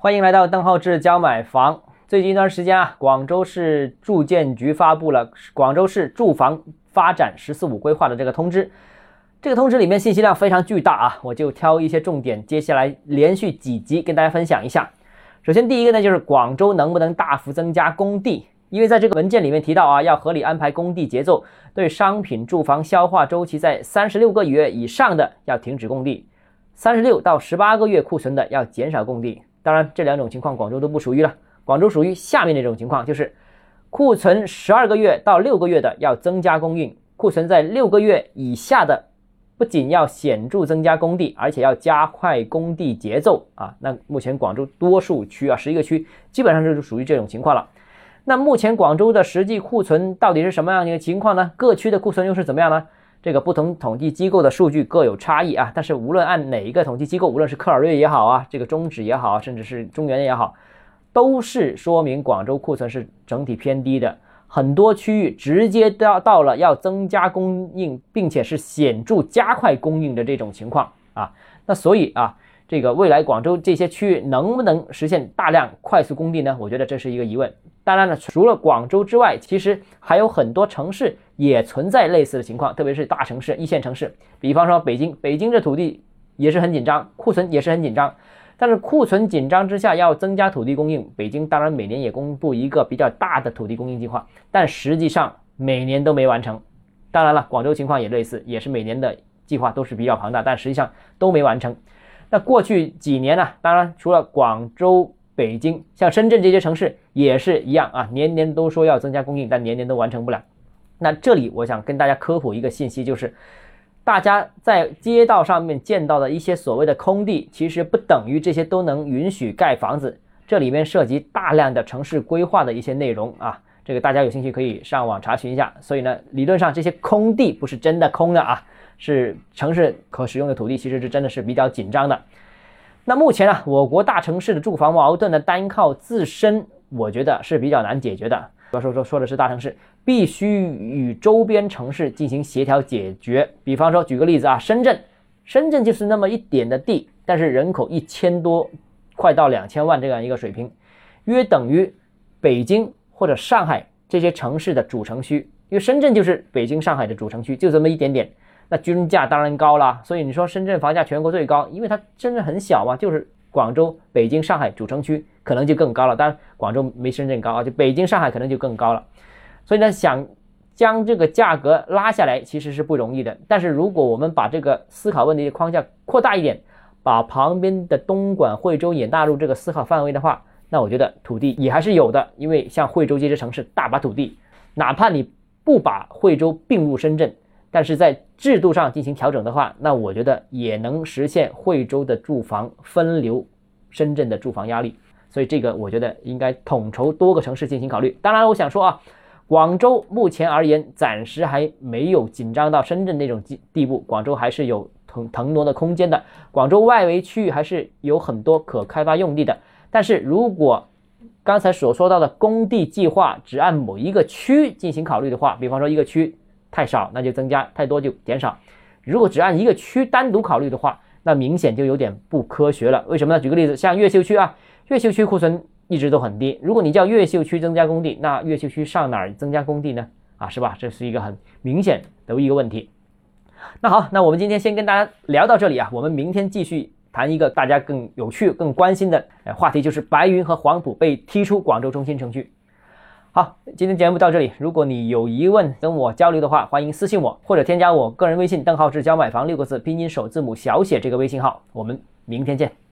欢迎来到邓浩志教买房。最近一段时间啊，广州市住建局发布了广州市住房发展“十四五”规划的这个通知。这个通知里面信息量非常巨大啊，我就挑一些重点，接下来连续几集跟大家分享一下。首先，第一个呢，就是广州能不能大幅增加供地？因为在这个文件里面提到啊，要合理安排供地节奏，对商品住房消化周期在三十六个月以上的要停止供地，三十六到十八个月库存的要减少供地。当然，这两种情况广州都不属于了。广州属于下面那种情况，就是库存十二个月到六个月的要增加供应，库存在六个月以下的不仅要显著增加供地，而且要加快供地节奏啊。那目前广州多数区啊，十一个区基本上就是属于这种情况了。那目前广州的实际库存到底是什么样的一个情况呢？各区的库存又是怎么样呢？这个不同统计机构的数据各有差异啊，但是无论按哪一个统计机构，无论是科尔瑞也好啊，这个中指也好，甚至是中原也好，都是说明广州库存是整体偏低的，很多区域直接到到了要增加供应，并且是显著加快供应的这种情况啊。那所以啊，这个未来广州这些区域能不能实现大量快速供地呢？我觉得这是一个疑问。当然了，除了广州之外，其实还有很多城市也存在类似的情况，特别是大城市、一线城市，比方说北京，北京这土地也是很紧张，库存也是很紧张。但是库存紧张之下，要增加土地供应，北京当然每年也公布一个比较大的土地供应计划，但实际上每年都没完成。当然了，广州情况也类似，也是每年的计划都是比较庞大，但实际上都没完成。那过去几年呢？当然除了广州。北京像深圳这些城市也是一样啊，年年都说要增加供应，但年年都完成不了。那这里我想跟大家科普一个信息，就是大家在街道上面见到的一些所谓的空地，其实不等于这些都能允许盖房子。这里面涉及大量的城市规划的一些内容啊，这个大家有兴趣可以上网查询一下。所以呢，理论上这些空地不是真的空的啊，是城市可使用的土地，其实是真的是比较紧张的。那目前呢，我国大城市的住房矛盾呢，单靠自身，我觉得是比较难解决的。要说说说的是大城市，必须与周边城市进行协调解决。比方说，举个例子啊，深圳，深圳就是那么一点的地，但是人口一千多，快到两千万这样一个水平，约等于北京或者上海这些城市的主城区。因为深圳就是北京、上海的主城区，就这么一点点。那均价当然高了，所以你说深圳房价全国最高，因为它深圳很小嘛，就是广州、北京、上海主城区可能就更高了。当然广州没深圳高啊，就北京、上海可能就更高了。所以呢，想将这个价格拉下来其实是不容易的。但是如果我们把这个思考问题的框架扩大一点，把旁边的东莞、惠州也纳入这个思考范围的话，那我觉得土地也还是有的，因为像惠州这些城市大把土地，哪怕你不把惠州并入深圳。但是在制度上进行调整的话，那我觉得也能实现惠州的住房分流深圳的住房压力，所以这个我觉得应该统筹多个城市进行考虑。当然，我想说啊，广州目前而言暂时还没有紧张到深圳那种地地步，广州还是有腾腾挪的空间的。广州外围区域还是有很多可开发用地的。但是如果刚才所说到的工地计划只按某一个区进行考虑的话，比方说一个区。太少那就增加，太多就减少。如果只按一个区单独考虑的话，那明显就有点不科学了。为什么呢？举个例子，像越秀区啊，越秀区库存一直都很低。如果你叫越秀区增加工地，那越秀区上哪儿增加工地呢？啊，是吧？这是一个很明显的一个问题。那好，那我们今天先跟大家聊到这里啊，我们明天继续谈一个大家更有趣、更关心的话题，就是白云和黄埔被踢出广州中心城区。好，今天节目到这里。如果你有疑问跟我交流的话，欢迎私信我或者添加我个人微信“邓浩志教买房”六个字拼音首字母小写这个微信号。我们明天见。